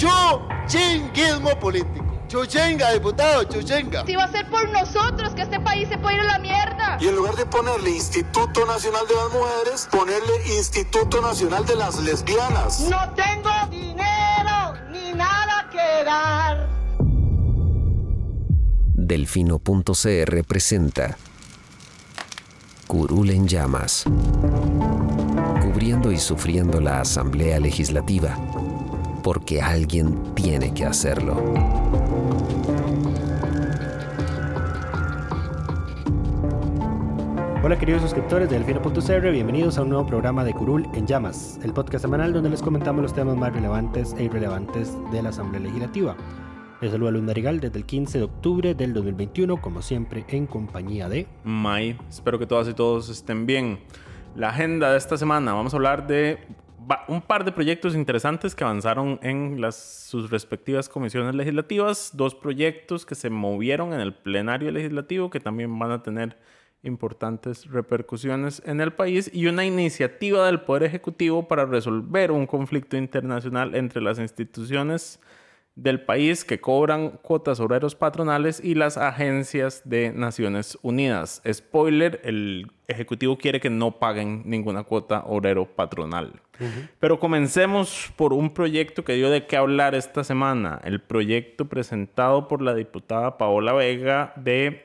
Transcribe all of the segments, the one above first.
chuchinguismo político. Chuchenga, diputado, chuchenga. Si va a ser por nosotros que este país se puede ir a la mierda. Y en lugar de ponerle Instituto Nacional de las Mujeres, ponerle Instituto Nacional de las Lesbianas. No tengo dinero ni nada que dar. Delfino.cr presenta Curul en llamas, cubriendo y sufriendo la Asamblea Legislativa, porque alguien tiene que hacerlo. Hola queridos suscriptores de Delfino.cr, bienvenidos a un nuevo programa de Curul en Llamas, el podcast semanal donde les comentamos los temas más relevantes e irrelevantes de la Asamblea Legislativa. Les saluda Luis Narigal desde el 15 de octubre del 2021, como siempre en compañía de... May, espero que todas y todos estén bien. La agenda de esta semana, vamos a hablar de un par de proyectos interesantes que avanzaron en sus respectivas comisiones legislativas, dos proyectos que se movieron en el plenario legislativo que también van a tener importantes repercusiones en el país y una iniciativa del Poder Ejecutivo para resolver un conflicto internacional entre las instituciones del país que cobran cuotas obreros patronales y las agencias de Naciones Unidas. Spoiler, el Ejecutivo quiere que no paguen ninguna cuota obrero patronal. Pero comencemos por un proyecto que dio de qué hablar esta semana, el proyecto presentado por la diputada Paola Vega de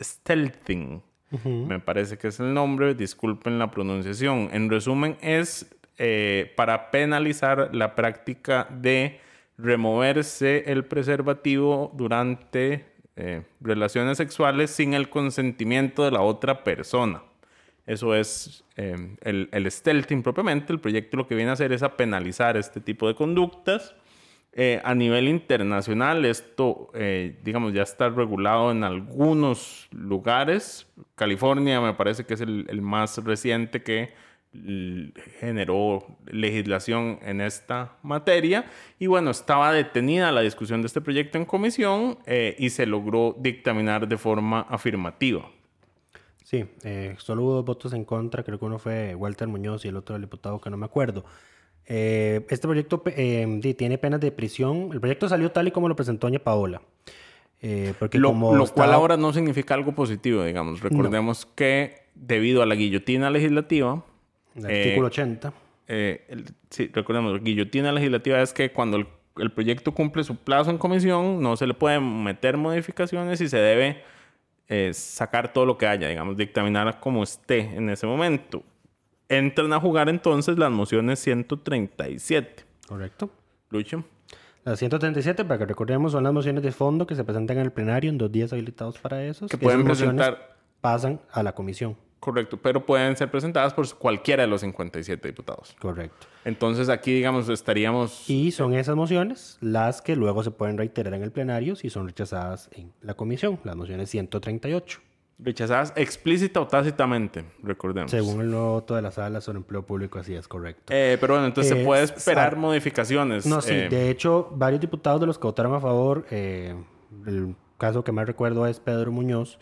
Stealthing. Me parece que es el nombre, disculpen la pronunciación. En resumen, es eh, para penalizar la práctica de removerse el preservativo durante eh, relaciones sexuales sin el consentimiento de la otra persona. Eso es eh, el, el stealthing propiamente. El proyecto lo que viene a hacer es a penalizar este tipo de conductas. Eh, a nivel internacional, esto, digamos, ya está regulado en algunos lugares. California me parece que es el más reciente que generó legislación en esta materia y bueno, estaba detenida la discusión de este proyecto en comisión eh, y se logró dictaminar de forma afirmativa. Sí, eh, solo hubo dos votos en contra, creo que uno fue Walter Muñoz y el otro el diputado que no me acuerdo. Eh, este proyecto tiene penas de prisión. El proyecto salió tal y como lo presentó doña Paola. porque lo, como lo cual ahora no significa algo positivo, digamos. Recordemos que debido a la guillotina legislativa, el artículo 80. Eh, eh, sí, recordemos, guillotina legislativa es que cuando el, proyecto cumple su plazo en comisión, no se le pueden meter modificaciones y se debe eh, sacar todo lo que haya, digamos, dictaminar como esté en ese momento. Entran a jugar entonces las mociones 137. Correcto. Lucho. Las 137, para que recordemos, son las mociones de fondo que se presentan en el plenario en dos días habilitados para eso. Que pueden presentar. Pasan a la comisión. Correcto, pero pueden ser presentadas por cualquiera de los 57 diputados. Correcto. Entonces aquí, digamos, estaríamos... Y son esas mociones las que luego se pueden reiterar en el plenario si son rechazadas en la comisión, las mociones 138. Rechazadas explícita o tácitamente, recordemos. Según el nuevo voto de la sala sobre empleo público, así es correcto. Eh, pero bueno, entonces se puede esperar modificaciones. No, sí. Eh, de hecho, varios diputados de los que votaron a favor, eh, el caso que más recuerdo es Pedro Muñoz,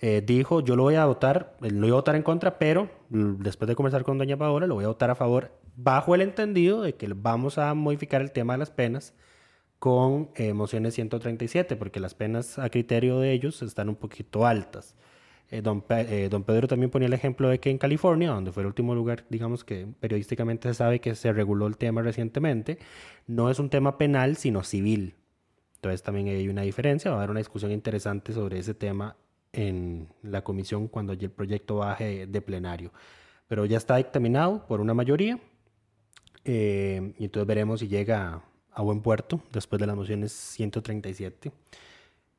eh, dijo, yo lo voy a votar, lo voy a votar en contra, pero mm, después de conversar con doña Paola, lo voy a votar a favor, bajo el entendido de que vamos a modificar el tema de las penas con eh, mociones 137, porque las penas a criterio de ellos están un poquito altas. Eh, don, don, Pedro también ponía el ejemplo de que en California, donde fue el último lugar, digamos que periodísticamente se sabe que se reguló el tema recientemente, no es un tema penal, sino civil. Entonces también hay una diferencia, va a haber una discusión interesante sobre ese tema en la comisión cuando el proyecto baje de plenario. Pero ya está dictaminado por una mayoría eh, y entonces veremos si llega a buen puerto después de las mociones 137.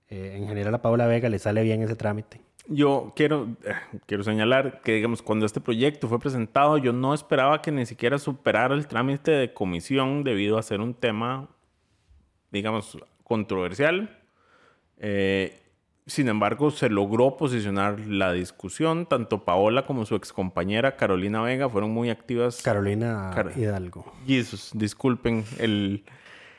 Eh, en general a Paula Vega le sale bien ese trámite. Yo quiero, eh, quiero señalar que, digamos, cuando este proyecto fue presentado, yo no esperaba que ni siquiera superara el trámite de comisión debido a ser un tema, digamos, controversial. Eh, sin embargo, se logró posicionar la discusión. Tanto Paola como su excompañera Carolina Vega fueron muy activas. Carolina Hidalgo. Jesús, disculpen el...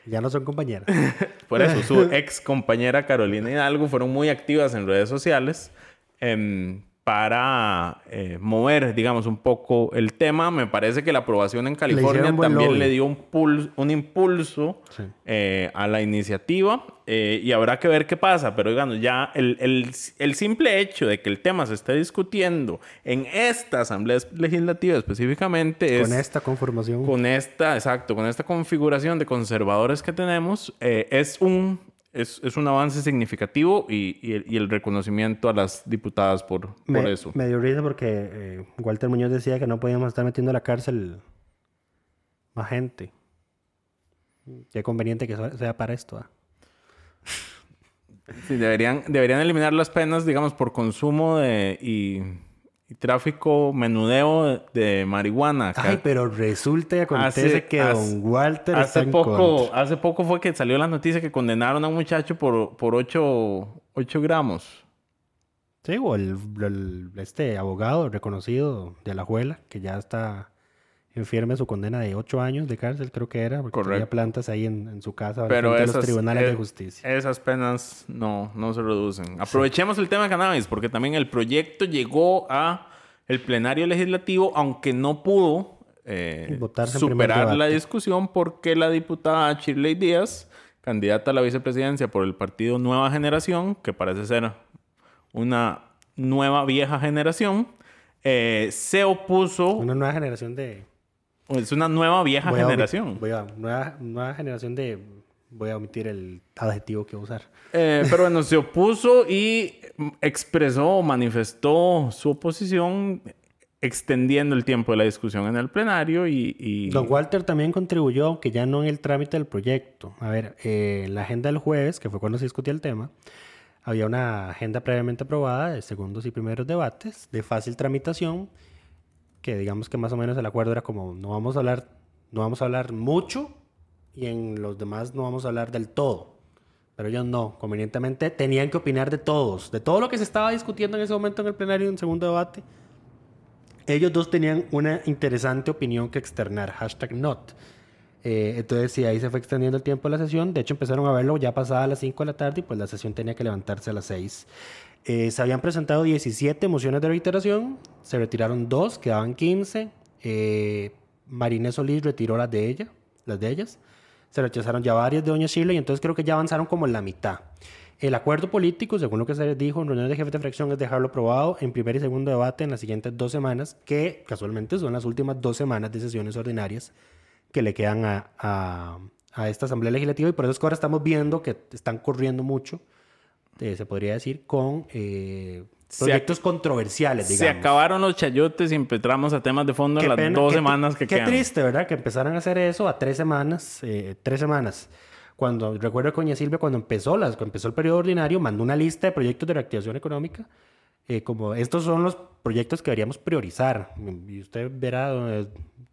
Ya no son compañeras. Por eso, su ex compañera Carolina Hidalgo fueron muy activas en redes sociales em, para eh, mover, digamos, un poco el tema. Me parece que la aprobación en California también lobby. le dio un, pul- un impulso Sí. eh, a la iniciativa eh, y habrá que ver qué pasa. Pero, digamos, ya el, el- el simple hecho de que el tema se esté discutiendo en esta Asamblea Legislativa específicamente es... Con esta conformación. Con esta, exacto, con esta configuración de conservadores que tenemos, es, un, es, es un avance significativo y, y el, y el reconocimiento a las diputadas por, por eso. me dio risa porque eh, Walter Muñoz decía que no podíamos estar metiendo a la cárcel más gente. Qué conveniente que sea para esto. ¿ah? Sí, deberían, deberían eliminar las penas, digamos, por consumo de, y, y tráfico, menudeo de, marihuana. Ay, pero resulta y acontece Hace- que hace- don Walter está hace en poco, contra. hace poco fue que salió la noticia que condenaron a un muchacho por, por 8, gramos. Sí, o el, el- este abogado reconocido de Alajuela, que ya está en firme su condena de ocho años de cárcel, creo que era, porque tenía Correcto. plantas ahí en, en su casa Pero esas, los tribunales eh, de justicia. esas penas no, no se reducen. Aprovechemos el tema de cannabis, porque también el proyecto llegó a el plenario legislativo, aunque no pudo eh, superar la discusión porque la diputada Shirley Díaz, candidata a la vicepresidencia por el partido Nueva Generación, que parece ser una nueva vieja generación, eh, se opuso. Una nueva generación de... Es una nueva vieja voy a generación. Voy a, nueva, nueva generación de... Voy a omitir el adjetivo que voy a usar. Eh, pero bueno, se opuso y expresó, manifestó su oposición extendiendo el tiempo de la discusión en el plenario y... y- Don Walter también contribuyó, aunque ya no en el trámite del proyecto. A ver, eh, en la agenda del jueves, que fue cuando se discutía el tema, había una agenda previamente aprobada de segundos y primeros debates, de fácil tramitación, que digamos que más o menos el acuerdo era como no vamos a hablar, no vamos a hablar mucho y en los demás no vamos a hablar del todo. Pero ellos no, convenientemente tenían que opinar de todos, de todo lo que se estaba discutiendo en ese momento en el plenario en segundo debate. Ellos dos tenían una interesante opinión que externar, hashtag not. Eh, entonces, sí, ahí se fue extendiendo el tiempo de la sesión. De hecho, empezaron a verlo ya pasada las 5 de la tarde y pues la sesión tenía que levantarse a las 6. Eh, se habían presentado 17 mociones de reiteración, se retiraron dos, quedaban 15. Eh, Marinés Solís retiró las de ella, las de ellas. Se rechazaron ya varias de Doña Shirley y entonces creo que ya avanzaron como en la mitad. El acuerdo político, según lo que se dijo en reuniones de jefes de fracción, es dejarlo aprobado en primer y segundo debate en las siguientes dos semanas, que casualmente son las últimas dos semanas de sesiones ordinarias que le quedan a- a esta Asamblea Legislativa y por eso es que ahora estamos viendo que están corriendo mucho, eh, se podría decir, con eh, Se proyectos controversiales, digamos. Se acabaron los chayotes y empezamos a temas de fondo en Qué las pena, dos qué- semanas que qué quedan. triste, ¿verdad? Que empezaran a hacer eso a tres semanas, eh, tres semanas. Cuando, recuerdo que Doña Silvia cuando empezó, las, cuando empezó el periodo ordinario, mandó una lista de proyectos de reactivación económica. eh, como estos son los proyectos que deberíamos priorizar. Y usted verá, eh,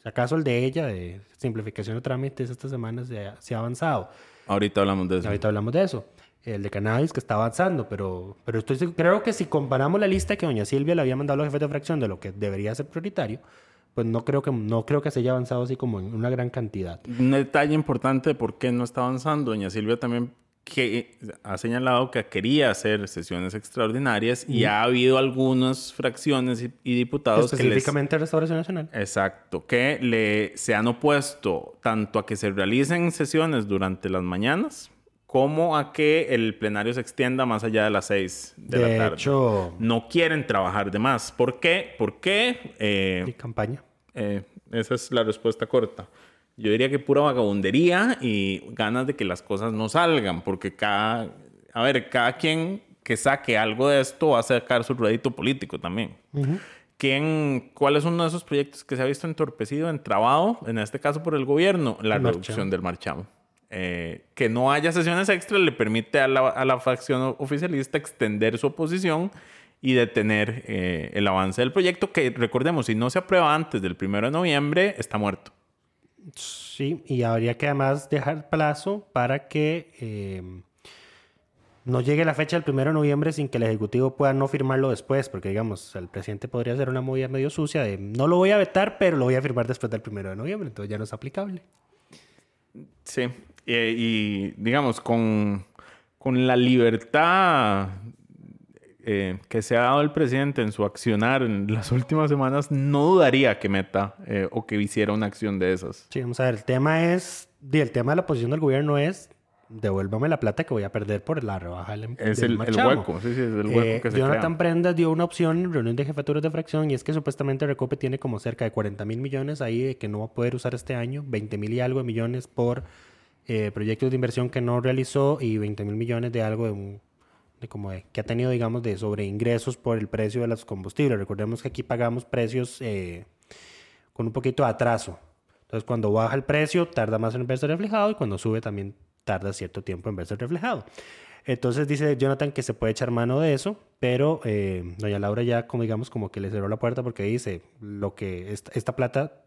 acaso el de ella, de simplificación de trámites, estas semanas se ha, se ha avanzado. Ahorita hablamos de eso. Ahorita hablamos de eso. El de cannabis que está avanzando, pero, pero estoy, creo que si comparamos la lista que doña Silvia le había mandado a los jefes de fracción de lo que debería ser prioritario, pues no creo que, no creo que se haya avanzado así como en una gran cantidad. Un detalle importante de por qué no está avanzando. Doña Silvia también que ha señalado que quería hacer sesiones extraordinarias y ha habido algunas fracciones y, y diputados que se les... Específicamente Restauración Nacional. Exacto, que le, se han opuesto tanto a que se realicen sesiones durante las mañanas como a que el plenario se extienda más allá de las seis de, De la tarde. hecho, No quieren trabajar de más. ¿Por qué? Porque eh, y campaña. eh, esa es la respuesta corta. Yo diría que pura vagabundería y ganas de que las cosas no salgan, porque cada, a ver, cada quien que saque algo de esto va a sacar su rédito político también. ¿Quién, ¿Cuál es uno de esos proyectos que se ha visto entorpecido, entrabado, en este caso por el gobierno? La El reducción marchamo. del marchamo. Eh, que no haya sesiones extras le permite a la, a la facción oficialista extender su oposición y detener eh, el avance del proyecto que, recordemos, si no se aprueba antes del primero de noviembre, está muerto. Sí, y habría que además dejar plazo para que eh, no llegue la fecha del 1 de noviembre sin que el Ejecutivo pueda no firmarlo después, porque digamos, el presidente podría hacer una movida medio sucia de no lo voy a vetar, pero lo voy a firmar después del 1 de noviembre, entonces ya no es aplicable. Sí, Eh, y digamos, con, con la libertad eh, que se ha dado el presidente en su accionar en las últimas semanas, no dudaría que meta eh, o que hiciera una acción de esas. Sí, vamos a ver, el tema es, el tema de la posición del gobierno es devuélvame la plata que voy a perder por la rebaja del, Es del el, hueco, sí, sí, es el hueco Eh, que se Jonathan. Prendas dio una opción en reunión de jefaturas de fracción y es que supuestamente Recope tiene como cerca de 40 mil millones ahí de que no va a poder usar este año, 20 mil y algo de millones por eh, proyectos de inversión que no realizó y 20 mil millones de algo de un de como de- que ha tenido digamos de sobreingresos por el precio de los combustibles. Recordemos que aquí pagamos precios eh, con un poquito de atraso. Entonces, cuando baja el precio, tarda más en verse reflejado y cuando sube también tarda cierto tiempo en verse reflejado. Entonces dice Jonathan que se puede echar mano de eso, pero eh, doña Laura ya, como digamos, como que le cerró la puerta porque dice lo que esta, esta plata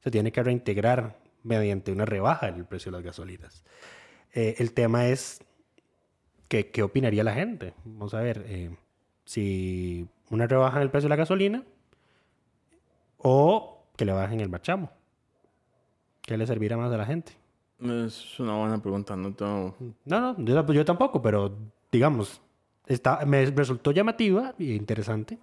se tiene que reintegrar mediante una rebaja en el precio de las gasolinas. Eh, el tema es que, qué opinaría la gente. Vamos a ver eh, si una rebaja en el precio de la gasolina o que le bajen el marchamo. ¿Qué le servirá más a la gente? Es una buena pregunta, no tengo... No, no, yo, yo tampoco, pero digamos, está, me resultó llamativa e interesante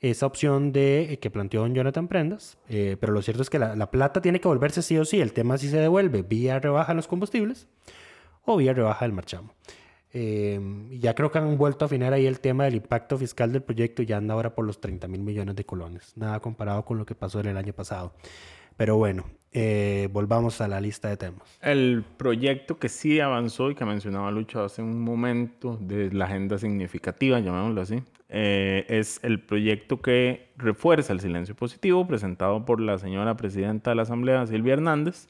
esa opción de eh, que planteó don Jonathan Prendas, eh, pero lo cierto es que la, la plata tiene que volverse sí o sí, el tema si se devuelve vía rebaja en los combustibles o vía rebaja del marchamo. Eh, ya creo que han vuelto a afinar ahí el tema del impacto fiscal del proyecto y ya anda ahora por los 30 mil millones de colones, nada comparado con lo que pasó en el año pasado. Pero bueno, eh, volvamos a la lista de temas. El proyecto que sí avanzó y que mencionaba Lucho hace un momento de la agenda significativa, llamémoslo así, eh, es el proyecto que refuerza el silencio positivo presentado por la señora presidenta de la Asamblea, Silvia Hernández.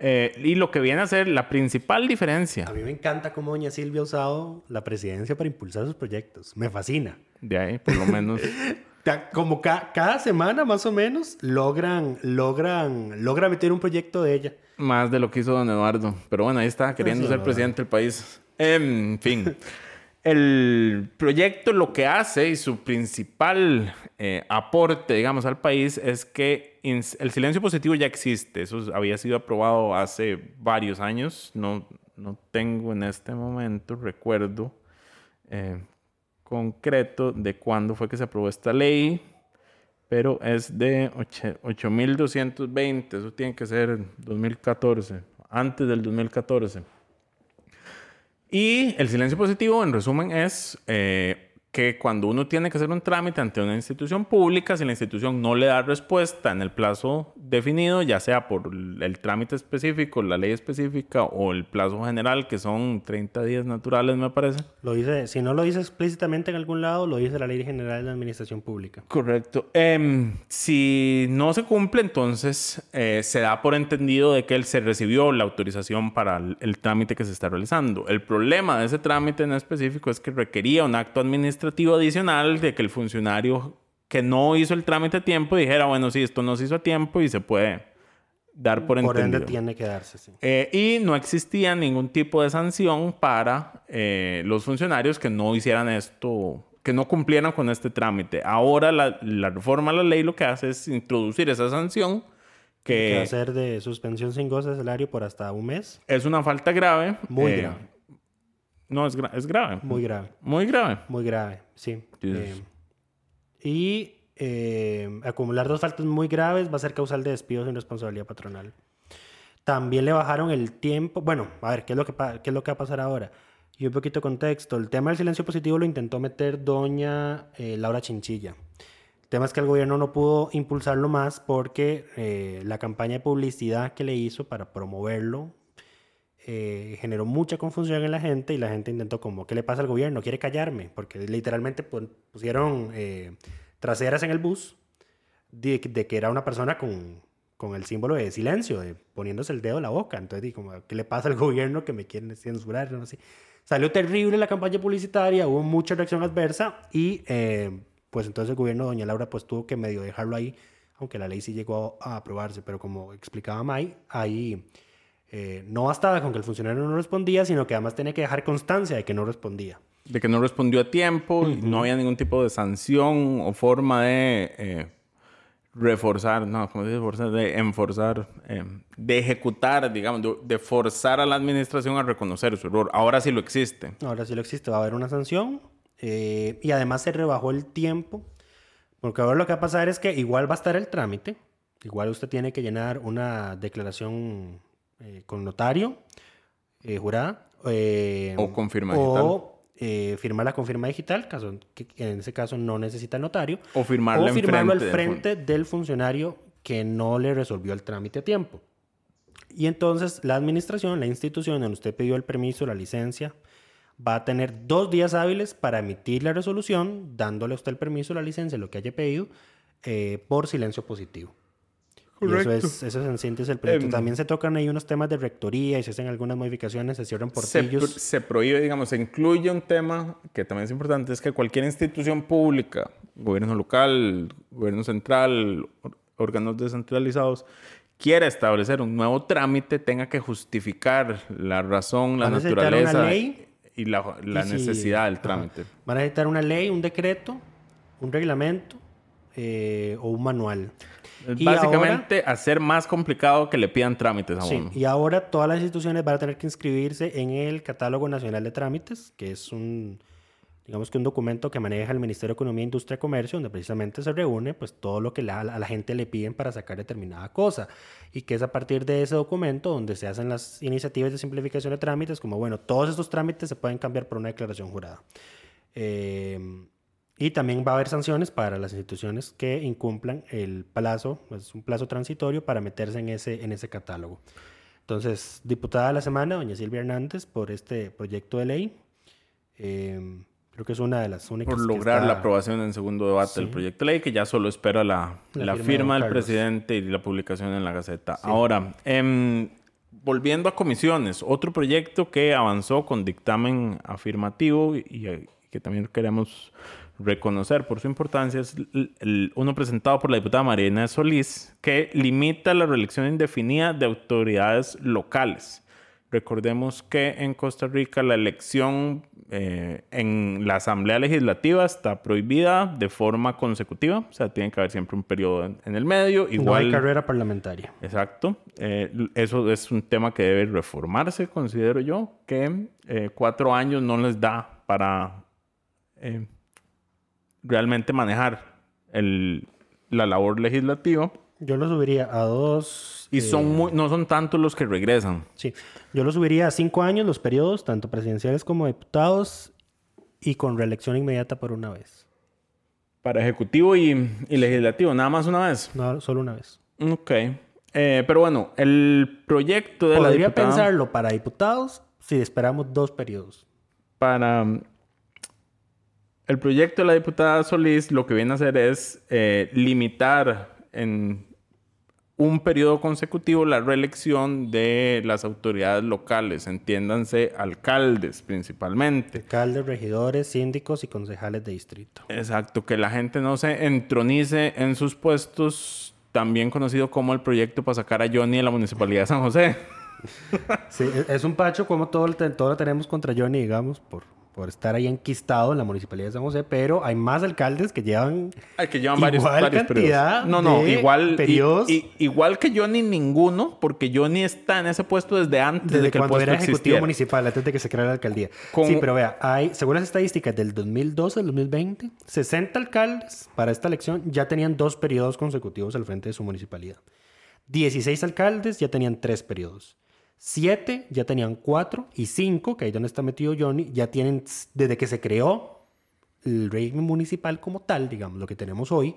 Eh, y lo que viene a ser la principal diferencia A mí me encanta cómo doña Silvia ha usado la presidencia para impulsar sus proyectos. Me fascina. de ahí, por lo menos. Como ca- cada semana más o menos logran, logran, logra meter un proyecto de ella. Más de lo que hizo don Eduardo. Pero bueno, ahí está, queriendo sí, ser no, presidente del país. En fin. El proyecto lo que hace y su principal eh, aporte, digamos, al país es que el silencio positivo ya existe. Eso había sido aprobado hace varios años. No, no tengo en este momento recuerdo eh, concreto de cuándo fue que se aprobó esta ley pero es de oche- 8.220, eso tiene que ser 2014, antes del 2014. Y el silencio positivo, en resumen, es eh, que cuando uno tiene que hacer un trámite ante una institución pública, si la institución no le da respuesta en el plazo definido, ya sea por el trámite específico, la ley específica o el plazo general, que son 30 días naturales, me parece. Lo dice, si no lo dice explícitamente en algún lado, lo dice la Ley General de la Administración Pública. Correcto. Em, si no se cumple, entonces eh, se da por entendido de que él se recibió la autorización para el, el trámite que se está realizando. El problema de ese trámite en específico es que requería un acto administrativo adicional de que el funcionario que no hizo el trámite a tiempo dijera, bueno, sí, esto no se hizo a tiempo y se puede dar por, Por ende entendido. tiene que darse, sí. Eh, y no existía ningún tipo de sanción para eh, los funcionarios que no hicieran esto, que no cumplieran con este trámite. Ahora la, la reforma a la ley lo que hace es introducir esa sanción Que que a ser de suspensión sin goce de salario por hasta un mes. es una falta grave. Muy eh, grave. No, es, gra- es grave. Muy grave. Muy grave. Muy grave, sí. Eh, y eh, acumular dos faltas muy graves va a ser causal de despido sin responsabilidad patronal. También le bajaron el tiempo. Bueno, a ver, ¿qué es lo que, qué es lo que va a pasar ahora? Y un poquito de contexto. El tema del silencio positivo lo intentó meter doña eh, Laura Chinchilla. El tema es que el gobierno no pudo impulsarlo más porque eh, la campaña de publicidad que le hizo para promoverlo eh, generó mucha confusión en la gente y la gente intentó como, ¿qué le pasa al gobierno? ¿Quiere callarme? Porque literalmente pusieron eh, traseras en el bus de, de que era una persona con, con el símbolo de silencio, de poniéndose el dedo en la boca. Entonces, di como, ¿qué le pasa al gobierno que me quieren censurar? No sé. Salió terrible la campaña publicitaria, hubo mucha reacción adversa y eh, pues entonces el gobierno de Doña Laura pues tuvo que medio dejarlo ahí, aunque la ley sí llegó a aprobarse, pero como explicaba May, ahí eh, no bastaba con que el funcionario no respondía, sino que además tenía que dejar constancia de que no respondía. De que no respondió a tiempo, y no había ningún tipo de sanción o forma de eh, reforzar, no, ¿cómo se dice? Forzar, de enforzar, eh, de ejecutar, digamos, de, de forzar a la administración a reconocer su error. Ahora sí lo existe. Ahora sí lo existe, va a haber una sanción eh, y además se rebajó el tiempo, porque ahora lo que va a pasar es que igual va a estar el trámite, igual usted tiene que llenar una declaración eh, con notario, eh, jurada, eh, O con firma o, eh, firmar la confirma digital, caso que en ese caso no necesita notario, O firmarla o firmarlo al frente del funcionario que no le resolvió el trámite a tiempo. Y entonces la administración, la institución donde usted pidió el permiso, la licencia, va a tener dos días hábiles para emitir la resolución, dándole a usted el permiso, la licencia, lo que haya pedido, eh, por silencio positivo. Y eso es, eso es en síntesis el proyecto. Em, También se tocan ahí unos temas de rectoría y se hacen algunas modificaciones, se cierran se, portillos. pro- se prohíbe, digamos, se incluye un tema que también es importante, es que cualquier institución pública, gobierno local, gobierno central, órganos descentralizados, quiera establecer un nuevo trámite, tenga que justificar la razón, la naturaleza ley y la, la Y si- necesidad del ajá. trámite. Van a necesitar una ley, un decreto, un reglamento eh, o un manual. Y Básicamente, hacer más complicado que le pidan trámites a Sí, uno. y ahora todas las instituciones van a tener que inscribirse en el Catálogo Nacional de Trámites, que es un, digamos que un documento que maneja el Ministerio de Economía, Industria y Comercio, donde precisamente se reúne pues todo lo que la- a la gente le piden para sacar determinada cosa. Y que es a partir de ese documento donde se hacen las iniciativas de simplificación de trámites, como bueno, todos estos trámites se pueden cambiar por una declaración jurada. Eh, y también va a haber sanciones para las instituciones que incumplan el plazo, es un plazo transitorio para meterse en ese, en ese catálogo. Entonces, diputada de la semana, doña Silvia Hernández, por este proyecto de ley. Eh, creo que es una de las únicas. por que lograr está- la aprobación en segundo debate del Sí. proyecto de ley, que ya solo espera la, La la firma del Carlos. presidente y la publicación en la Gaceta. Ahora, em, volviendo a comisiones, otro proyecto que avanzó con dictamen afirmativo y, y que también queremos reconocer por su importancia es el- el- uno presentado por la diputada Mariana Solís, que limita la reelección indefinida de autoridades locales. Recordemos que en Costa Rica la elección eh, en la Asamblea Legislativa está prohibida de forma consecutiva, o sea, tiene que haber siempre un periodo en, en el medio. No hay Igual, carrera parlamentaria. Exacto. Eh, eso es un tema que debe reformarse, considero yo, que eh, cuatro años no les da para realmente manejar el- la labor legislativa. Yo lo subiría a dos. Y eh, son muy- no son tantos los que regresan. Sí, yo lo subiría a cinco años los periodos, tanto presidenciales como diputados, y con reelección inmediata por una vez. Para ejecutivo y, y legislativo, nada más una vez. No, solo una vez. Ok. Eh, pero bueno, el proyecto de la Podría diputada pensarlo para diputados si esperamos dos periodos. para el proyecto de la diputada Solís lo que viene a hacer es eh, limitar en un periodo consecutivo la reelección de las autoridades locales, entiéndanse alcaldes principalmente. Alcaldes, regidores, síndicos y concejales de distrito. Exacto, que la gente no se entronice en sus puestos, también conocido como el proyecto para sacar a Johnny de la Municipalidad de San José. Sí, es- es un pacho como todo, todo lo tenemos contra Johnny, digamos, por, por estar ahí enquistado en la municipalidad de San José, pero hay más alcaldes que llevan Ay, que llevan varios, Igual varios cantidad periodos. No, no, de igual, i- periodos. i- igual que Johnny ninguno, porque Johnny está en ese puesto desde antes desde de que el cuando puesto era ejecutivo existiera. municipal, antes de que se creara la alcaldía. Con- Sí, pero vea, hay, según las estadísticas del 2012 al 2020, 60 alcaldes para esta elección ya tenían dos periodos consecutivos al frente de su municipalidad. 16 alcaldes ya tenían tres periodos. 7 ya tenían cuatro y 5, que ahí donde está metido Johnny, ya tienen, desde que se creó el régimen municipal como tal, digamos, lo que tenemos hoy,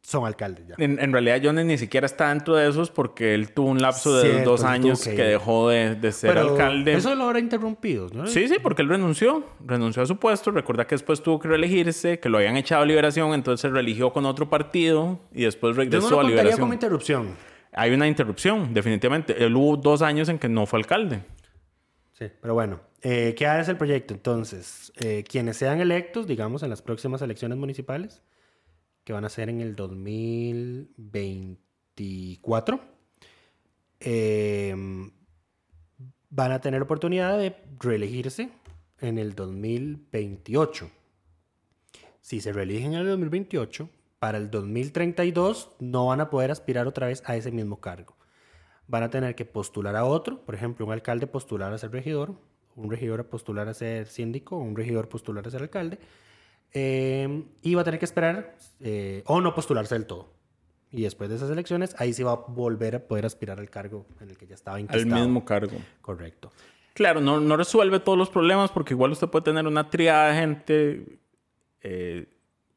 son alcaldes ya. En, en realidad Johnny ni siquiera está dentro de esos porque él tuvo un lapso de Cierto, dos años que dejó de, de ser Pero alcalde. Eso lo habrá interrumpido, ¿no? Sí, sí, porque él renunció. Renunció a su puesto. Recuerda que después tuvo que reelegirse, que lo habían echado a Liberación, entonces se reeligió con otro partido y después Yo regresó no lo a Liberación. como interrupción. Hay una interrupción, definitivamente. Él hubo dos años en que no fue alcalde. Sí, pero bueno, eh, ¿qué es el proyecto? Entonces, eh, quienes sean electos, digamos, en las próximas elecciones municipales, que van a ser en el 2024, eh, van a tener oportunidad de reelegirse en el 2028. Si se reeligen en el 2028, para el 2032 no van a poder aspirar otra vez a ese mismo cargo van a tener que postular a otro, por ejemplo, un alcalde postular a ser regidor, un regidor a postular a ser síndico, un regidor postular a ser alcalde, eh, y va a tener que esperar eh, o no postularse del todo. Y después de esas elecciones, ahí sí va a volver a poder aspirar al cargo en el que ya estaba Al inquistado. mismo cargo. Correcto. Claro, no, no resuelve todos los problemas porque igual usted puede tener una triada de gente eh,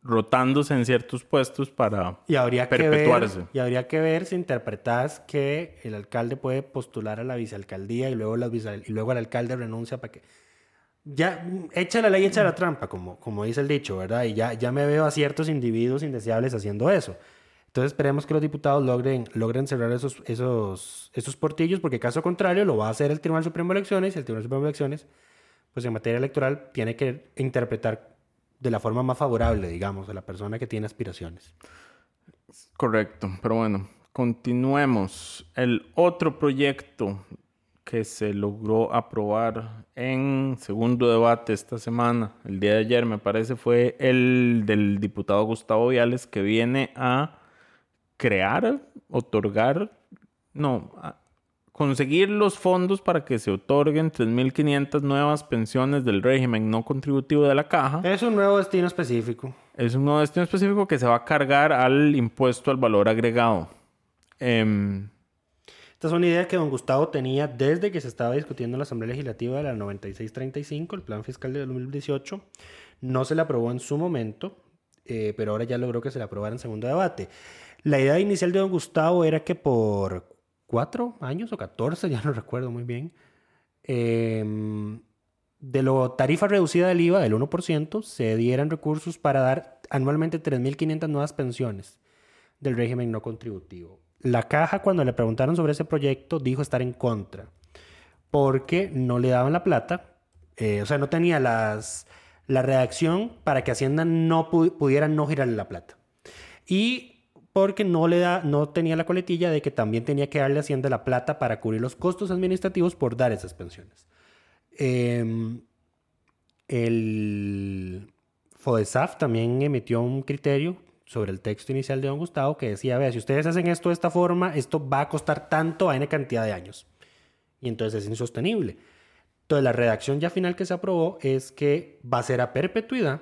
rotándose en ciertos puestos para Y habría, que ver, perpetuarse. y habría que ver si interpretas que el alcalde puede postular a la vicealcaldía y luego, la vice- y luego el alcalde renuncia para que... Ya, echa la ley, echa la trampa, como, como dice el dicho, ¿verdad? Y ya, ya me veo a ciertos individuos indeseables haciendo eso. Entonces esperemos que los diputados logren, logren cerrar esos, esos, esos portillos, porque caso contrario lo va a hacer el Tribunal Supremo de Elecciones y el Tribunal Supremo de Elecciones, pues en materia electoral, tiene que interpretar de la forma más favorable, digamos, a la persona que tiene aspiraciones. Correcto, pero bueno, continuemos. El otro proyecto que se logró aprobar en segundo debate esta semana, el día de ayer me parece, fue el del diputado Gustavo Viales que viene a crear, otorgar, no, a conseguir los fondos para que se otorguen 3.500 nuevas pensiones del régimen no contributivo de la caja. Es un nuevo destino específico. Es un nuevo destino específico que se va a cargar al impuesto al valor agregado. Em, Esta es una idea que don Gustavo tenía desde que se estaba discutiendo en la Asamblea Legislativa de la 9635, el plan fiscal de 2018. No se le aprobó en su momento, eh, pero ahora ya logró que se le aprobara en segundo debate. La idea inicial de don Gustavo era que por cuatro años o 14, ya no recuerdo muy bien, em, de la tarifa reducida del IVA del 1%, se dieran recursos para dar anualmente 3.500 nuevas pensiones del régimen no contributivo. La caja, cuando le preguntaron sobre ese proyecto, dijo estar en contra, porque no le daban la plata, eh, o sea, no tenía las, la redacción para que Hacienda no pu- pudiera no girarle la plata. Y porque no, le da, no tenía la coletilla de que también tenía que darle a Hacienda la plata para cubrir los costos administrativos por dar esas pensiones. Em, el FODESAF también emitió un criterio sobre el texto inicial de don Gustavo que decía, vea, si ustedes hacen esto de esta forma, esto va a costar tanto a N cantidad de años. Y entonces es insostenible. Entonces la redacción ya final que se aprobó es que va a ser a perpetuidad,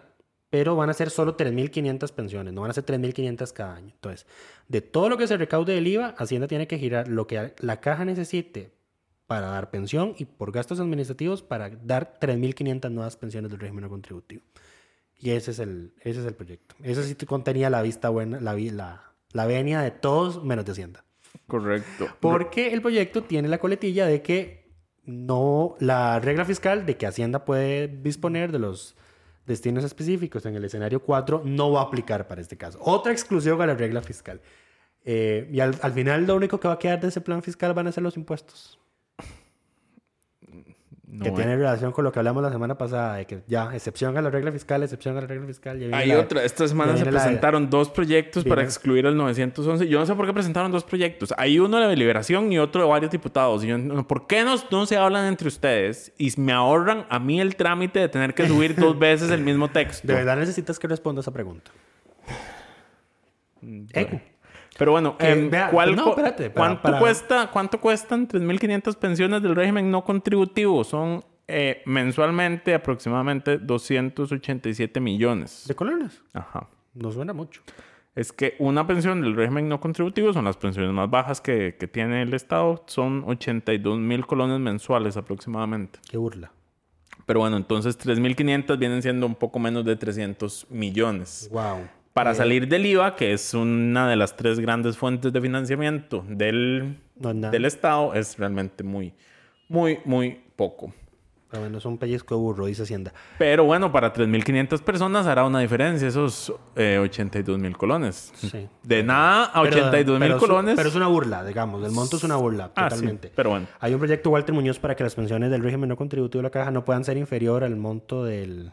pero van a ser solo 3.500 pensiones, no van a ser 3.500 cada año. Entonces, de todo lo que se recaude del IVA, Hacienda tiene que girar lo que la caja necesite para dar pensión y por gastos administrativos para dar 3.500 nuevas pensiones del régimen no contributivo. Y ese es el, ese es el proyecto. Ese sí te contenía la vista buena, la, la, la venia de todos menos de Hacienda. correcto. Porque el proyecto tiene la coletilla de que no, la regla fiscal de que Hacienda puede disponer de los destinos específicos en el escenario 4 no va a aplicar para este caso. Otra exclusión a la regla fiscal. Eh, y al, al final lo único que va a quedar de ese plan fiscal van a ser los impuestos. No que hay- tiene relación con lo que hablamos la semana pasada, de que ya, excepción a la regla fiscal, excepción a la regla fiscal. ya Hay la- otra. Esta semana se la- presentaron dos proyectos para excluir el 911. Yo no sé por qué presentaron dos proyectos. Hay uno de Liberación y otro de varios diputados. Y yo ¿Por qué no, no se hablan entre ustedes y me ahorran a mí el trámite de tener que subir dos veces el mismo texto? De verdad necesitas que responda esa pregunta. Eco. Pero bueno, em, vea, ¿cuál no, espérate, para- ¿cuánto, para- Cuesta, ¿cuánto cuestan 3.500 pensiones del régimen no contributivo? Son eh, mensualmente aproximadamente 287 millones. ¿De colones? Ajá. No suena mucho. Es que una pensión del régimen no contributivo son las pensiones más bajas que, que tiene el Estado. Son 82 mil colones mensuales aproximadamente. Qué burla. Pero bueno, entonces 3.500 vienen siendo un poco menos de 300 millones. Wow. Para salir del IVA, que es una de las tres grandes fuentes de financiamiento del, No del Estado, es realmente muy, muy, muy poco. Pero bueno, es un pellizco de burro, dice Hacienda. Pero bueno, para 3.500 personas hará una diferencia esos eh, 82 mil colones. Sí. De nada a Pero- 82 mil pero es- colones. Pero es una burla, digamos. El monto es una burla, Ah, sí, totalmente. pero bueno. Hay un proyecto Walter Muñoz para que las pensiones del régimen no contributivo de la caja no puedan ser inferior al monto del,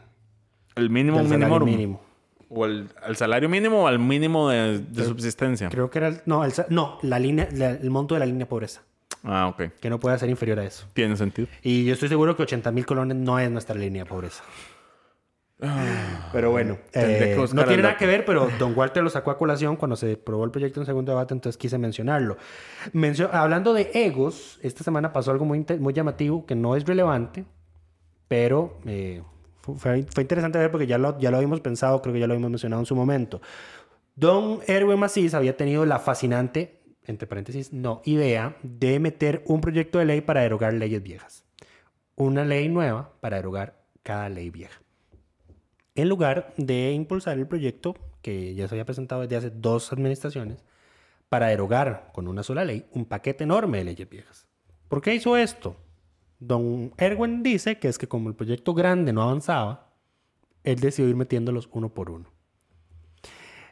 El mínimo del mínimo. salario mínimo. O el, al salario mínimo o al mínimo de, de subsistencia. Creo que era el, no, el, no, la línea, la- el monto de la línea pobreza, Ah, ok. que no pueda ser inferior a eso. Tiene sentido. Y yo estoy seguro que 80 mil colones no es nuestra línea de pobreza. Pero bueno, eh, buscar no tiene nada que ver, pero Don Walter lo sacó a colación cuando se probó el proyecto en segundo debate, entonces quise mencionarlo. Mencio- hablando de egos, esta semana pasó algo muy, muy llamativo que no es relevante, pero eh, Fue, interesante ver porque ya lo, ya lo habíamos pensado, creo que ya lo habíamos mencionado en su momento. Don Erwin Macís había tenido la fascinante, entre paréntesis, no, idea de meter un proyecto de ley para derogar leyes viejas. Una ley nueva para derogar cada ley vieja. En lugar de impulsar el proyecto que ya se había presentado desde hace dos administraciones para derogar con una sola ley un paquete enorme de leyes viejas. ¿Por qué hizo esto? Don Erwin dice que es que como el proyecto grande no avanzaba, él decidió ir metiéndolos uno por uno.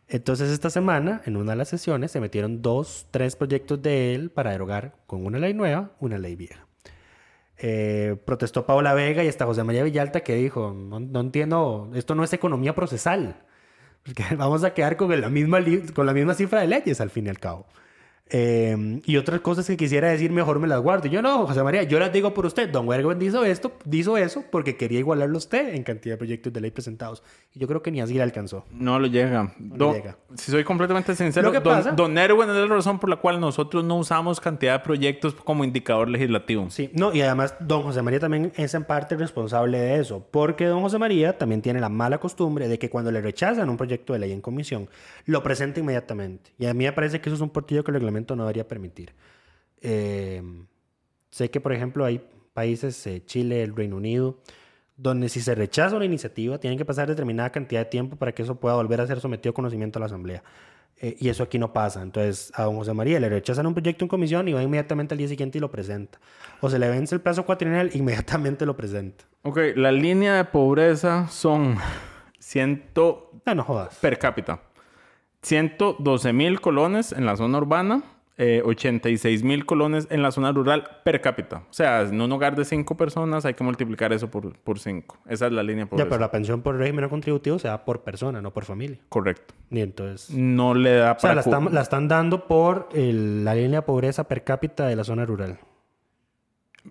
Entonces esta semana, en una de las sesiones, se metieron dos, tres proyectos de él para derogar con una ley nueva, una ley vieja. Eh, protestó Paola Vega y hasta José María Villalta que dijo, no, no entiendo, esto no es economía procesal. Porque vamos a quedar con la, misma con la misma cifra de leyes al fin y al cabo. Eh, y otras cosas que quisiera decir, mejor me las guardo. Y yo no, José María, yo las digo por usted. Don Werguen hizo esto, hizo eso porque quería igualarlo a usted en cantidad de proyectos de ley presentados. Y yo creo que ni así le alcanzó. No lo llega. Don- llega. Si soy completamente sincero, don, pasa- don Erwin es la razón por la cual nosotros no usamos cantidad de proyectos como indicador legislativo. Sí, no, y además don José María también es en parte responsable de eso, porque don José María también tiene la mala costumbre de que cuando le rechazan un proyecto de ley en comisión, lo presenta inmediatamente. Y a mí me parece que eso es un portillo que el reglamento no debería permitir. Eh, sé que, por ejemplo, hay países, eh, Chile, el Reino Unido, donde si se rechaza una iniciativa, tienen que pasar determinada cantidad de tiempo para que eso pueda volver a ser sometido a conocimiento a la Asamblea. Eh, y eso aquí no pasa. Entonces, a don José María le rechazan un proyecto en comisión y va inmediatamente al día siguiente y lo presenta. O se le vence el plazo cuatrienal, inmediatamente lo presenta. Ok, la línea de pobreza son 100 No, no jodas. per cápita. 112 mil colones en la zona urbana, eh, 86 mil colones en la zona rural per cápita. O sea, en un hogar de 5 personas hay que multiplicar eso por, por 5. Esa es la línea de Ya, pero la pensión por régimen no contributivo se da por persona, no por familia. Correcto. Y entonces... No le da O sea, para... la están, la están dando por el- la línea de pobreza per cápita de la zona rural.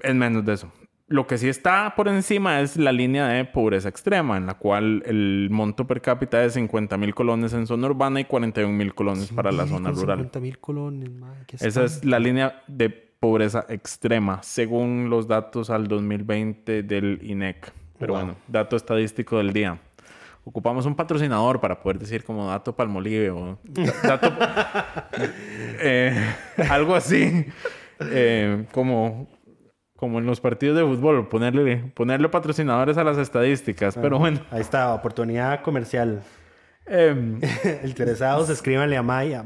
Es menos de eso. Lo que sí está por encima es la línea de pobreza extrema, en la cual el monto per cápita es 50 mil colones en zona urbana y 41 mil colones para la zona rural. 50 mil colones, madre, ¿qué Esa es la línea de pobreza extrema, según los datos al 2020 del INEC. Pero Wow. bueno, dato estadístico del día. Ocupamos un patrocinador para poder decir como dato palmolive o da- dato... Eh, algo así. Eh, como, como en los partidos de fútbol, ponerle, ponerle patrocinadores a las estadísticas. Pero bueno. Ahí está, oportunidad comercial. em, Interesados, escríbanle a maya,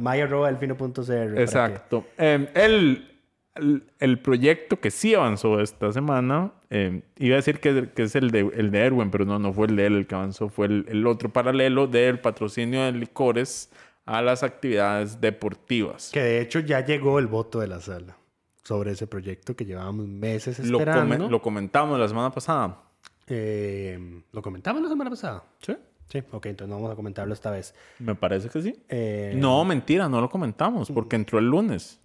que- Exacto. Eh, el, el, el proyecto que sí avanzó esta semana, eh, iba a decir que, que es el de, el de Erwin, pero no, no fue el de él el que avanzó, fue el, el otro paralelo del patrocinio de licores a las actividades deportivas. Que de hecho ya llegó el voto de la sala sobre ese proyecto que llevábamos meses Lo, esperando. lo comentamos la semana pasada. Eh, ¿Lo comentamos la semana pasada? ¿Sí? Sí, ok, entonces no vamos a comentarlo esta vez. Me parece que sí. Eh, No, mentira, no lo comentamos porque entró el lunes.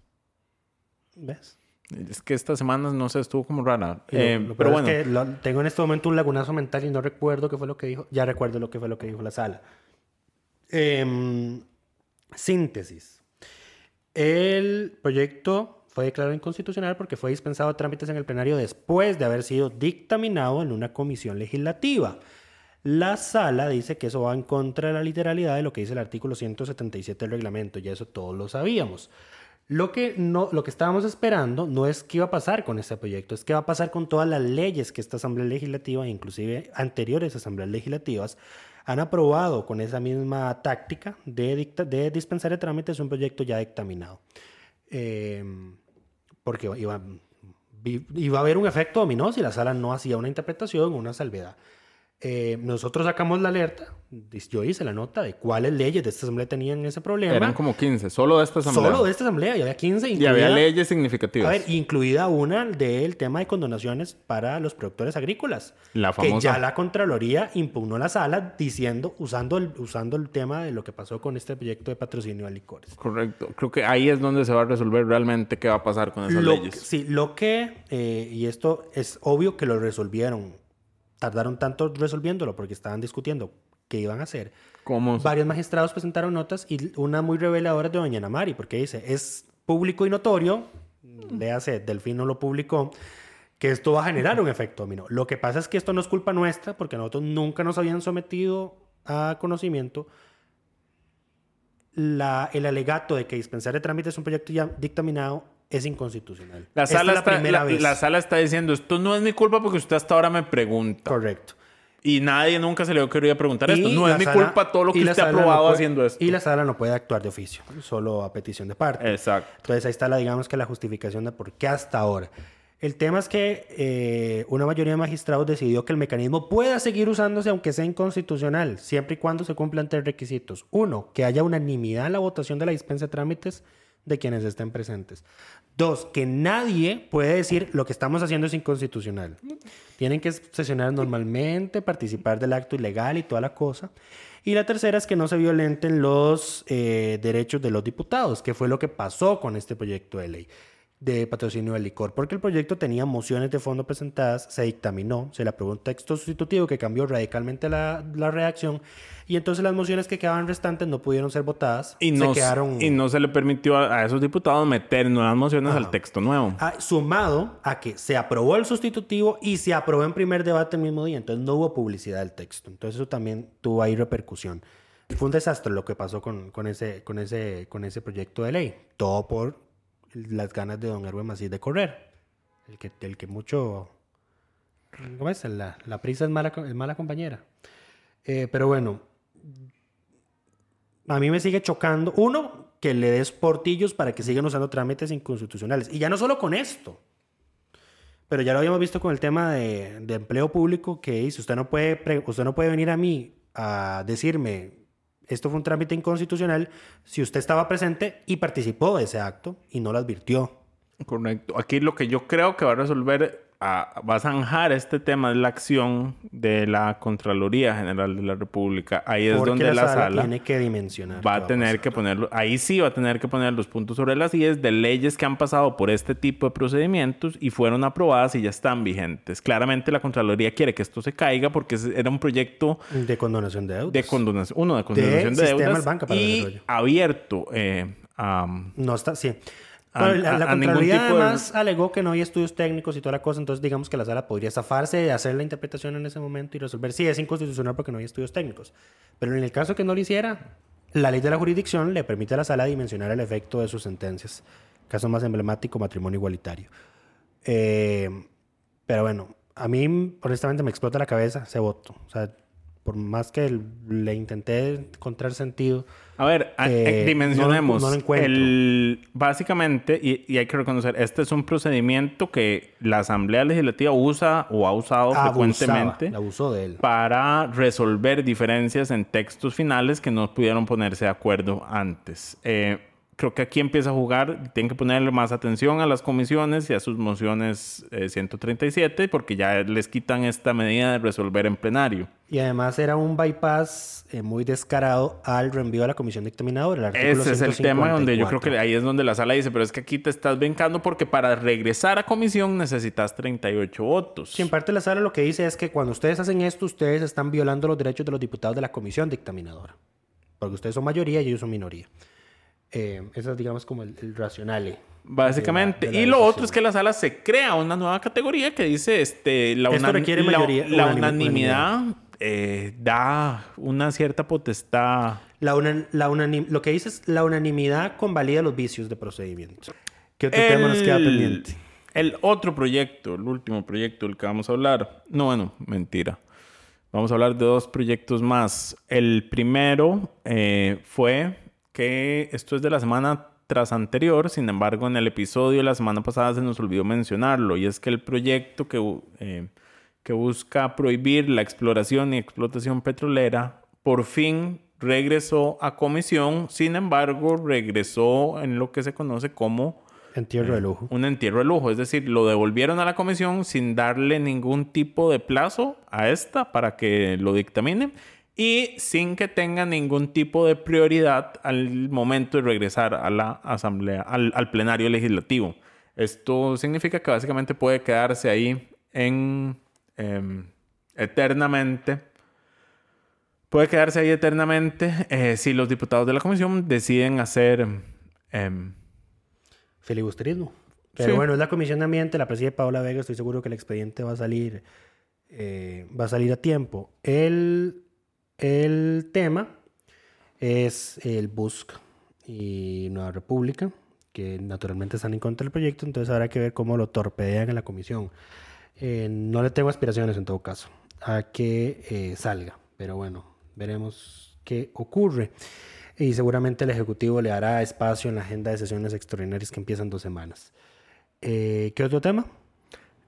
¿Ves? Es que esta semana, no sé, estuvo como rara. Lo- Eh, lo pero bueno. es que lo- tengo en este momento un lagunazo mental y no recuerdo qué fue lo que dijo. Ya recuerdo lo que fue lo que dijo la sala. Em, síntesis. El proyecto fue declarado inconstitucional porque fue dispensado a trámites en el plenario después de haber sido dictaminado en una comisión legislativa. La sala dice que eso va en contra de la literalidad de lo que dice el artículo 177 del reglamento, ya eso todos lo sabíamos. Lo que, no, lo que estábamos esperando no es qué iba a pasar con este proyecto, es qué va a pasar con todas las leyes que esta Asamblea Legislativa, inclusive anteriores asambleas legislativas, han aprobado con esa misma táctica de, dicta- de dispensar de trámites un proyecto ya dictaminado. Eh, porque iba, iba a haber un efecto dominó si la sala no hacía una interpretación una salvedad. Eh, nosotros sacamos la alerta, yo hice la nota de cuáles leyes de esta asamblea tenían ese problema. Eran como 15, solo de esta asamblea. Solo de esta asamblea, y había 15. Y había leyes significativas. A ver, incluida una del tema de condonaciones para los productores agrícolas. La Que famosa. ya la Contraloría impugnó la sala diciendo, usando el, usando el tema de lo que pasó con este proyecto de patrocinio a licores. Correcto. Creo que ahí es donde se va a resolver realmente qué va a pasar con esas Lo leyes. que- sí, lo que, eh, y esto es obvio que lo resolvieron, tardaron tanto resolviéndolo porque estaban discutiendo qué iban a hacer. ¿Cómo? Varios magistrados presentaron notas y una muy reveladora es de Doña Namari, porque dice, es público y notorio, léase, Delfín no lo publicó, que esto va a generar un efecto dominó. Lo que pasa es que esto no es culpa nuestra, porque nosotros nunca nos habían sometido a conocimiento la, el alegato de que dispensar de trámite es un proyecto ya dictaminado es inconstitucional. La Esta sala, es está, primera la- vez. la sala está diciendo, esto no es mi culpa porque usted hasta ahora me pregunta. Correcto. Y nadie nunca se le quería preguntar esto. No es mi sala- culpa todo lo que usted ha no puede- haciendo esto. Y la sala no puede actuar de oficio, solo a petición de parte. Exacto. Entonces ahí está la, digamos que la justificación de por qué hasta ahora. El tema es que eh, una mayoría de magistrados decidió que el mecanismo pueda seguir usándose aunque sea inconstitucional, siempre y cuando se cumplan tres requisitos. Uno, que haya unanimidad en la votación de la dispensa de trámites de quienes estén presentes. Dos, que nadie puede decir lo que estamos haciendo es inconstitucional. Tienen que sesionar normalmente, participar del acto ilegal y toda la cosa. Y la tercera es que no se violenten los eh, derechos de los diputados, que fue lo que pasó con este proyecto de ley de patrocinio del licor, porque el proyecto tenía mociones de fondo presentadas, se dictaminó, se le aprobó un texto sustitutivo que cambió radicalmente la, la redacción, y entonces las mociones que quedaban restantes no pudieron ser votadas, Y no, se quedaron... y no se le permitió a, a esos diputados meter nuevas mociones al texto nuevo. Ah, sumado a que se aprobó el sustitutivo y se aprobó en primer debate el mismo día, entonces no hubo publicidad del texto. Entonces eso también tuvo ahí repercusión. Fue un desastre lo que pasó con, con ese, con, ese, con ese proyecto de ley. Todo por las ganas de don Erwin Macís de correr. El que, el que mucho... ¿Cómo es? La, la prisa es mala, es mala compañera. Eh, pero bueno, a mí me sigue chocando. Uno, que le des portillos para que sigan usando trámites inconstitucionales. Y ya no solo con esto. Pero ya lo habíamos visto con el tema de, de empleo público que dice, usted no, puede usted no puede venir a mí a decirme, esto fue un trámite inconstitucional, si usted estaba presente y participó de ese acto y no lo advirtió. Correcto. Aquí lo que yo creo que va a resolver, ah, va a zanjar este tema de la acción de la Contraloría General de la República. Ahí es porque donde la, sala, tiene que dimensionar. va a tener que ponerlo, ahí sí va a tener que poner los puntos sobre las IES de leyes que han pasado por este tipo de procedimientos y fueron aprobadas y ya están vigentes. Claramente la Contraloría quiere que esto se caiga porque era un proyecto De condonación de deudas. de condonación, uno de condonación de, sistema deudas banca para y abierto eh, a No está, sí. La, la Contraloría tipo de- además alegó que no hay estudios técnicos y toda la cosa, entonces digamos que la sala podría zafarse de hacer la interpretación en ese momento y resolver si es inconstitucional porque no hay estudios técnicos. Pero en el caso que no lo hiciera, la ley de la jurisdicción le permite a la sala dimensionar el efecto de sus sentencias. Caso más emblemático, matrimonio igualitario. Eh, pero bueno, a mí honestamente me explota la cabeza ese voto. O sea, por más que le intenté encontrar sentido, A ver, Eh, eh, dimensionemos. no lo- no lo encuentro. El- básicamente, y, y hay que reconocer, este es un procedimiento que la Asamblea Legislativa usa o ha usado abusaba, frecuentemente abusó de él. para resolver diferencias en textos finales que no pudieron ponerse de acuerdo antes. Eh, creo que aquí empieza a jugar, tienen que ponerle más atención a las comisiones y a sus mociones eh, 137 porque ya les quitan esta medida de resolver en plenario. Y además era un bypass eh, muy descarado al reenvío a la comisión dictaminadora. Ese es el tema donde yo creo 154. que ahí es donde la sala dice, pero es que aquí te estás brincando porque para regresar a comisión necesitas 38 votos. Sí, en parte la sala lo que dice es que cuando ustedes hacen esto, ustedes están violando los derechos de los diputados de la comisión dictaminadora. Porque ustedes son mayoría y ellos son minoría. Eh, eso es, digamos, como el, el racionale. Básicamente. de la- de la y lo otro es que la sala se crea una nueva categoría que dice este, la, una- requiere la- mayoría- la unanim- unanimidad eh, da una cierta potestad. La una- la unanim- lo que dice es la unanimidad convalida los vicios de procedimiento. ¿Qué otro tema nos queda pendiente? El otro proyecto, el último proyecto del que vamos a hablar. No, bueno, mentira. Vamos a hablar de dos proyectos más. El primero eh, fue que esto es de la semana tras anterior, sin embargo, en el episodio de la semana pasada se nos olvidó mencionarlo, y es que el proyecto que, eh, que busca prohibir la exploración y explotación petrolera por fin regresó a comisión, sin embargo, regresó en lo que se conoce como Entierro de lujo. un entierro de lujo, es decir, lo devolvieron a la comisión sin darle ningún tipo de plazo a esta para que lo dictamine y sin que tenga ningún tipo de prioridad al momento de regresar a la asamblea, al, al plenario legislativo. Esto significa que básicamente puede quedarse ahí en em, eternamente. Puede quedarse ahí eternamente eh, si los diputados de la comisión deciden hacer em, Filibusterismo. Pero Sí. bueno, es la Comisión de Ambiente, la preside Paola Vega, estoy seguro que el expediente va a salir, eh, va a salir a tiempo. El, el tema es el BUSC y Nueva República, que naturalmente están en contra del proyecto, entonces habrá que ver cómo lo torpedean en la comisión. Eh, no le tengo aspiraciones en todo caso a que eh, salga, pero bueno, veremos qué ocurre. Y seguramente el Ejecutivo le dará espacio en la agenda de sesiones extraordinarias que empiezan dos semanas. Eh, ¿Qué otro tema?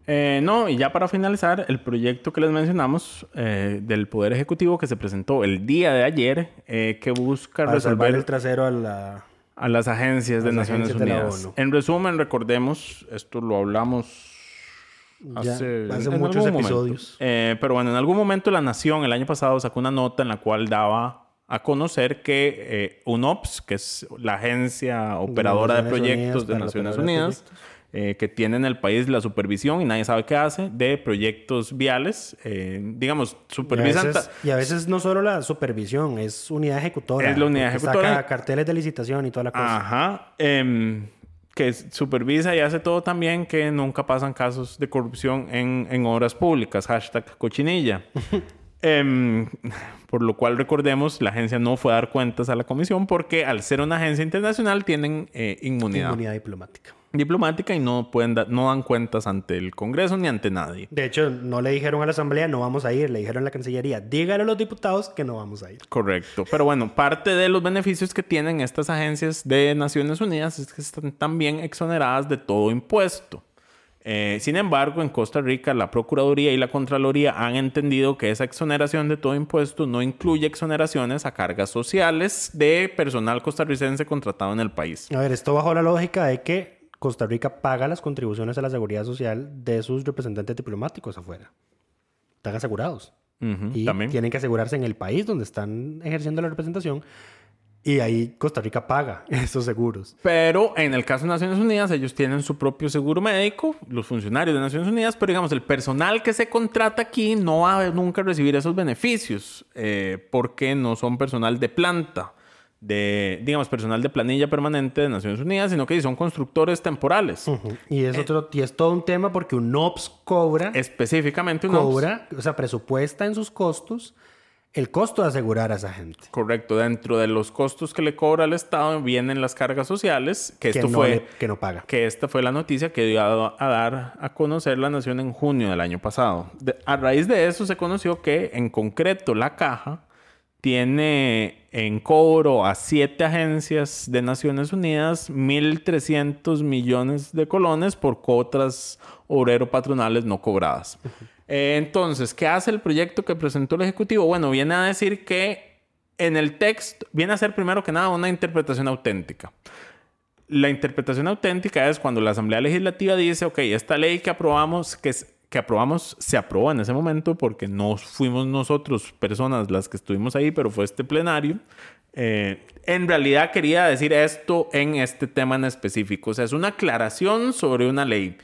Eh, no, y ya para finalizar, el proyecto que les mencionamos eh, del Poder Ejecutivo que se presentó el día de ayer, eh, que busca Para resolver el trasero a la... a las agencias a de las Naciones agencias de la Unidas. En resumen, recordemos, esto lo hablamos Ya, hace, en muchos algún episodios. Pero bueno, en algún momento La Nación el año pasado sacó una nota en la cual daba a conocer que UNOPS, que es la agencia operadora de, Naciones proyectos Unidas de Naciones Unidas, eh, que tiene en el país la supervisión y nadie sabe qué hace de proyectos viales, eh, digamos, Y a, supervisan... veces, y a veces no solo la supervisión, es unidad ejecutora. Es la unidad ejecutora. Saca carteles de licitación y toda la cosa. Ajá. em, que supervisa y hace todo también que nunca pasan casos de corrupción en, en obras públicas. Hashtag cochinilla. Em, por lo cual recordemos, la agencia no fue a dar cuentas a la comisión porque al ser una agencia internacional tienen eh, inmunidad, Inmunidad diplomática. diplomática y no, pueden da- no dan cuentas ante el Congreso ni ante nadie. De hecho, no le dijeron a la Asamblea no vamos a ir, le dijeron a la Cancillería, díganle a los diputados que no vamos a ir. Correcto. Pero bueno, parte de los beneficios que tienen estas agencias de Naciones Unidas es que están también exoneradas de todo impuesto. Eh, sin embargo, en Costa Rica, la Procuraduría y la Contraloría han entendido que esa exoneración de todo impuesto no incluye exoneraciones a cargas sociales de personal costarricense contratado en el país. A ver, esto bajo la lógica de que Costa Rica paga las contribuciones a la seguridad social de sus representantes diplomáticos afuera. Están asegurados. Y también. tienen que asegurarse en el país donde están ejerciendo la representación. Y ahí Costa Rica paga esos seguros. Pero en el caso de Naciones Unidas, ellos tienen su propio seguro médico, los funcionarios de Naciones Unidas, pero digamos, el personal que se contrata aquí no va a nunca recibir esos beneficios eh, porque no son personal de planta, de, digamos, personal de planilla permanente de Naciones Unidas, sino que son constructores temporales. Y es, otro, y es todo un tema porque un OPS cobra, Específicamente un cobra, o sea, presupuesta en sus costos el costo de asegurar a esa gente. Correcto, dentro de los costos que le cobra el Estado vienen las cargas sociales, que Que esto no fue... le- que no paga. Que esta fue la noticia que dio a, a dar a conocer la Nación en junio del año pasado. De- a raíz de eso se conoció que en concreto la caja tiene en cobro a siete agencias de Naciones Unidas 1.300 millones de colones por cuotas obrero-patronales no cobradas. Eh, entonces, ¿qué hace el proyecto que presentó el Ejecutivo? Bueno, viene a decir que en el texto, viene a ser primero que nada una interpretación auténtica. La interpretación auténtica es cuando la Asamblea Legislativa dice, ok, esta ley que aprobamos, que, que aprobamos, se aprobó en ese momento porque no fuimos nosotros personas las que estuvimos ahí, pero fue este plenario. Eh, en realidad quería decir esto en este tema en específico. O sea, es una aclaración sobre una ley.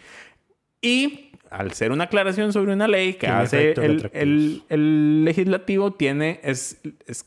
Y al ser una aclaración sobre una ley que Tiene hace el, retroactivos. el- el legislativo, tiene, es, es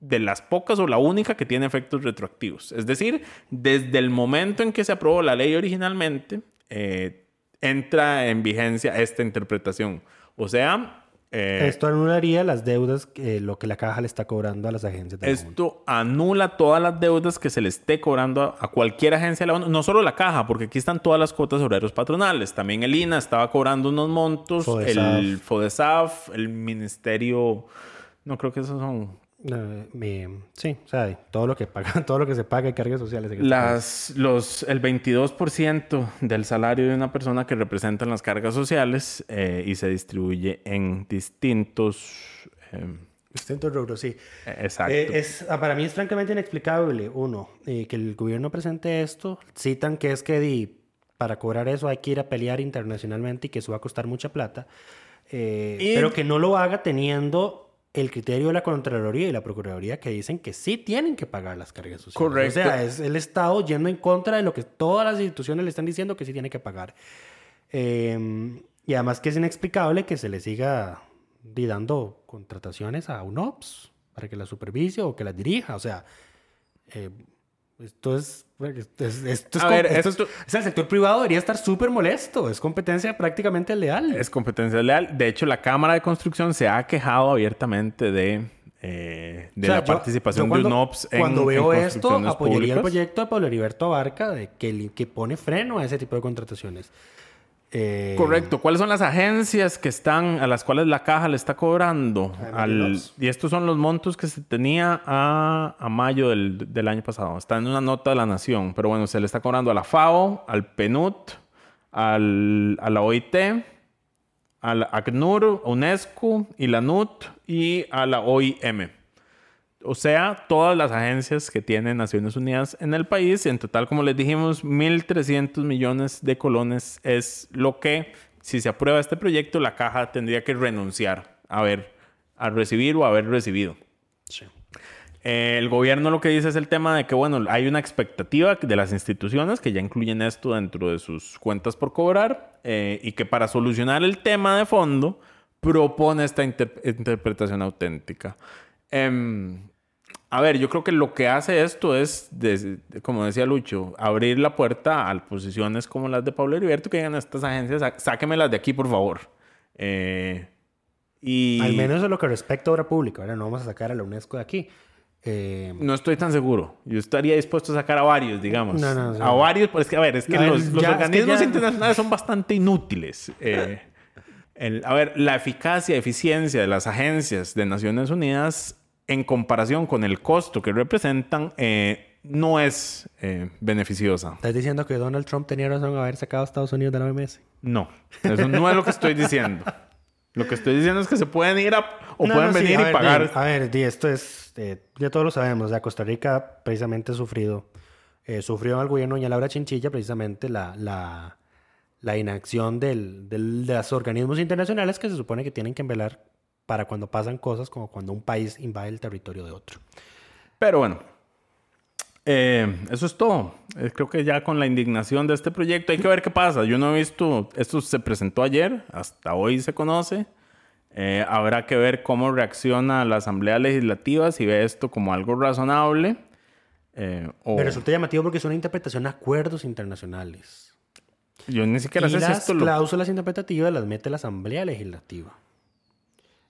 de las pocas o la única que tiene efectos retroactivos. Es decir, desde el momento en que se aprobó la ley originalmente, eh, entra en vigencia esta interpretación. O sea, eh, Esto anularía las deudas, que, lo que la caja le está cobrando a las agencias de la esto anula todas las deudas que se le esté cobrando a, cualquier agencia de la ONU, no solo la caja, porque aquí están todas las cuotas horarios patronales. También el INA estaba cobrando unos montos, FODESAF. el FODESAF, el Ministerio, no creo que esos son Eh, me- sí, o sea, todo lo que paga, todo lo que se paga en cargas sociales. en país. Las, los, el 22% del salario de una persona que representan las cargas sociales eh, y se distribuye en distintos... eh, Distintos rubros, sí. exacto. Eh, es, ah, para mí es francamente inexplicable, uno, eh, que el gobierno presente esto. Citan que es que di, para cobrar eso hay que ir a pelear internacionalmente y que eso va a costar mucha plata. Y- Pero que no lo haga teniendo el criterio de la Contraloría y la Procuraduría que dicen que sí tienen que pagar las cargas sociales. Correcto. O sea, es el Estado yendo en contra de lo que todas las instituciones le están diciendo que sí tiene que pagar. Eh, y además que es inexplicable que se le siga dando contrataciones a UNOPS para que la supervise o que las dirija. O sea, eh, Esto es... Esto es, esto es A ver, esto es- o sea, el sector privado debería estar súper molesto. Es competencia prácticamente leal. Es competencia leal. De hecho, la Cámara de Construcción se ha quejado abiertamente de, eh, de O sea, la yo- participación yo cuando, de UNOPS en Cuando veo en esto, apoyaría el públicas. proyecto de Pablo Heriberto Abarca de que, que pone freno a ese tipo de contrataciones. Eh, Correcto. ¿Cuáles son las agencias que están a las cuales la caja le está cobrando? Al, y estos son los montos que se tenía a, a mayo del, del año pasado. Está en una nota de la Nación. Pero bueno, se le está cobrando a la FAO, al PNUD, al, a la OIT, a la ACNUR, UNESCO y la NUT y a la OIM. O sea, todas las agencias que tiene Naciones Unidas en el país. En total, como les dijimos, 1.300 millones de colones es lo que, si se aprueba este proyecto, la caja tendría que renunciar a, ver, a recibir o haber recibido. sí. Eh, el gobierno lo que dice es el tema de que, bueno, hay una expectativa de las instituciones que ya incluyen esto dentro de sus cuentas por cobrar eh, y que para solucionar el tema de fondo propone esta inter- interpretación auténtica. Em, a ver, yo creo que lo que hace esto es, des- como decía Lucho, abrir la puerta a posiciones como las de Pablo Heriberto que digan a estas agencias, "Sá- sáquemelas de aquí, por favor. Eh, y Al menos en lo que respecta a obra pública. ¿verdad? No vamos a sacar a la UNESCO de aquí. Eh, No estoy tan seguro. Yo estaría dispuesto a sacar a varios, digamos. No, no, sí. a varios, pues que, a ver, es que los, los ya, es que organismos ya- internacionales son bastante inútiles. Eh, el- a ver, la eficacia, eficiencia de las agencias de Naciones Unidas en comparación con el costo que representan eh, no es eh, beneficiosa. ¿Estás diciendo que Donald Trump tenía razón en haber sacado a Estados Unidos de la OMS? No, eso no es lo que estoy diciendo. Lo que estoy diciendo es que se pueden ir a, o No, pueden no, sí, venir a y ver, pagar. di, a ver, di, esto es, eh, ya todos lo sabemos, Costa Rica precisamente ha sufrido, eh, sufrió al gobierno de doña Laura Chinchilla precisamente la, la, la inacción del, del- de los organismos internacionales que se supone que tienen que velar para cuando pasan cosas como cuando un país invade el territorio de otro. Pero bueno, eh, eso es todo. Eh, creo que ya con la indignación de este proyecto hay que ver qué pasa. Yo no he visto, esto se presentó ayer, hasta hoy se conoce. Eh, habrá que ver cómo reacciona la Asamblea Legislativa, si ve esto como algo razonable. eh, o Me resulta llamativo porque es una interpretación de acuerdos internacionales. yo ni siquiera y sé si las esto lo... cláusulas interpretativas las mete la Asamblea Legislativa.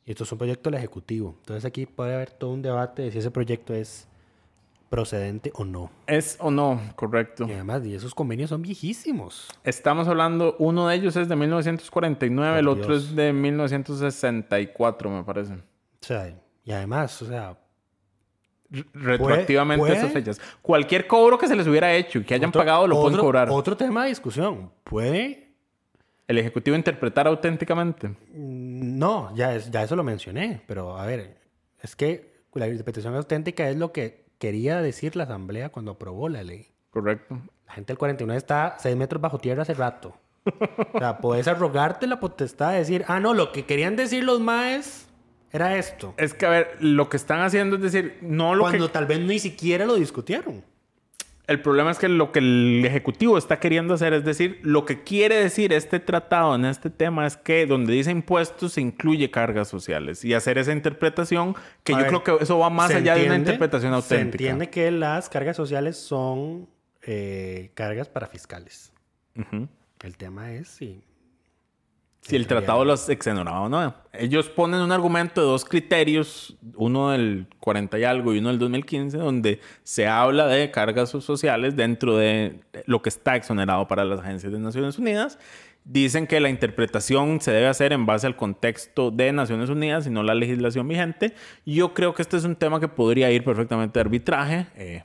Y esto es un proyecto del Ejecutivo. Entonces aquí puede haber todo un debate de si ese proyecto es procedente o no. es o no, correcto. Y además, y esos convenios son viejísimos. Estamos hablando, uno de ellos es de 1949, el Por otro es de 1964, me parece. O sea, y además, o sea, retroactivamente esas fechas. Cualquier cobro que se les hubiera hecho y que hayan otro- pagado lo pueden cobrar. Otro tema de discusión. Puede. El ejecutivo interpretar auténticamente. mm, No, ya, es, ya eso lo mencioné. Pero a ver, es que la interpretación auténtica es lo que quería decir la Asamblea cuando aprobó la ley. Correcto. La gente del 49 está 6 metros bajo tierra hace rato. O sea, puedes arrogarte la potestad de decir, ah, no, lo que querían decir los maes era esto. Es que, a ver, lo que están haciendo es decir, no lo Cuando que... tal vez ni siquiera lo discutieron. El problema es que lo que el ejecutivo está queriendo hacer es decir, lo que quiere decir este tratado en este tema es que donde dice impuestos se incluye cargas sociales y hacer esa interpretación que A yo ver, creo que eso va más se allá de una interpretación Se auténtica. entiende que las cargas sociales son eh, cargas para fiscales. El tema es si... Si el tratado los exoneraba o no. Ellos ponen un argumento de dos criterios, uno del 40 y algo y uno del 2015, donde se habla de cargas sociales dentro de lo que está exonerado para las agencias de Naciones Unidas. Dicen que la interpretación se debe hacer en base al contexto de Naciones Unidas y no la legislación vigente. Yo creo que este es un tema que podría ir perfectamente de arbitraje, eh,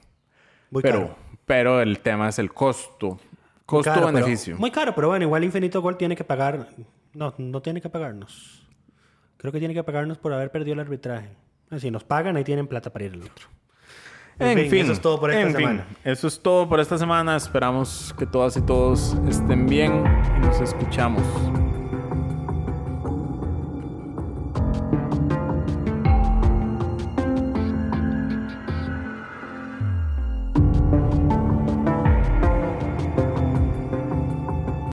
Muy pero, caro. pero el tema es el costo. Muy Costo-beneficio. Muy caro, pero bueno, igual Infinito Gold tiene que pagar... No, no tiene que pagarnos. Creo que tiene que pagarnos por haber perdido el arbitraje. Si nos pagan, ahí tienen plata para ir al otro. En, fin, eso es todo por esta en fin, semana. eso es todo por esta semana. Esperamos que todas y todos estén bien y nos escuchamos.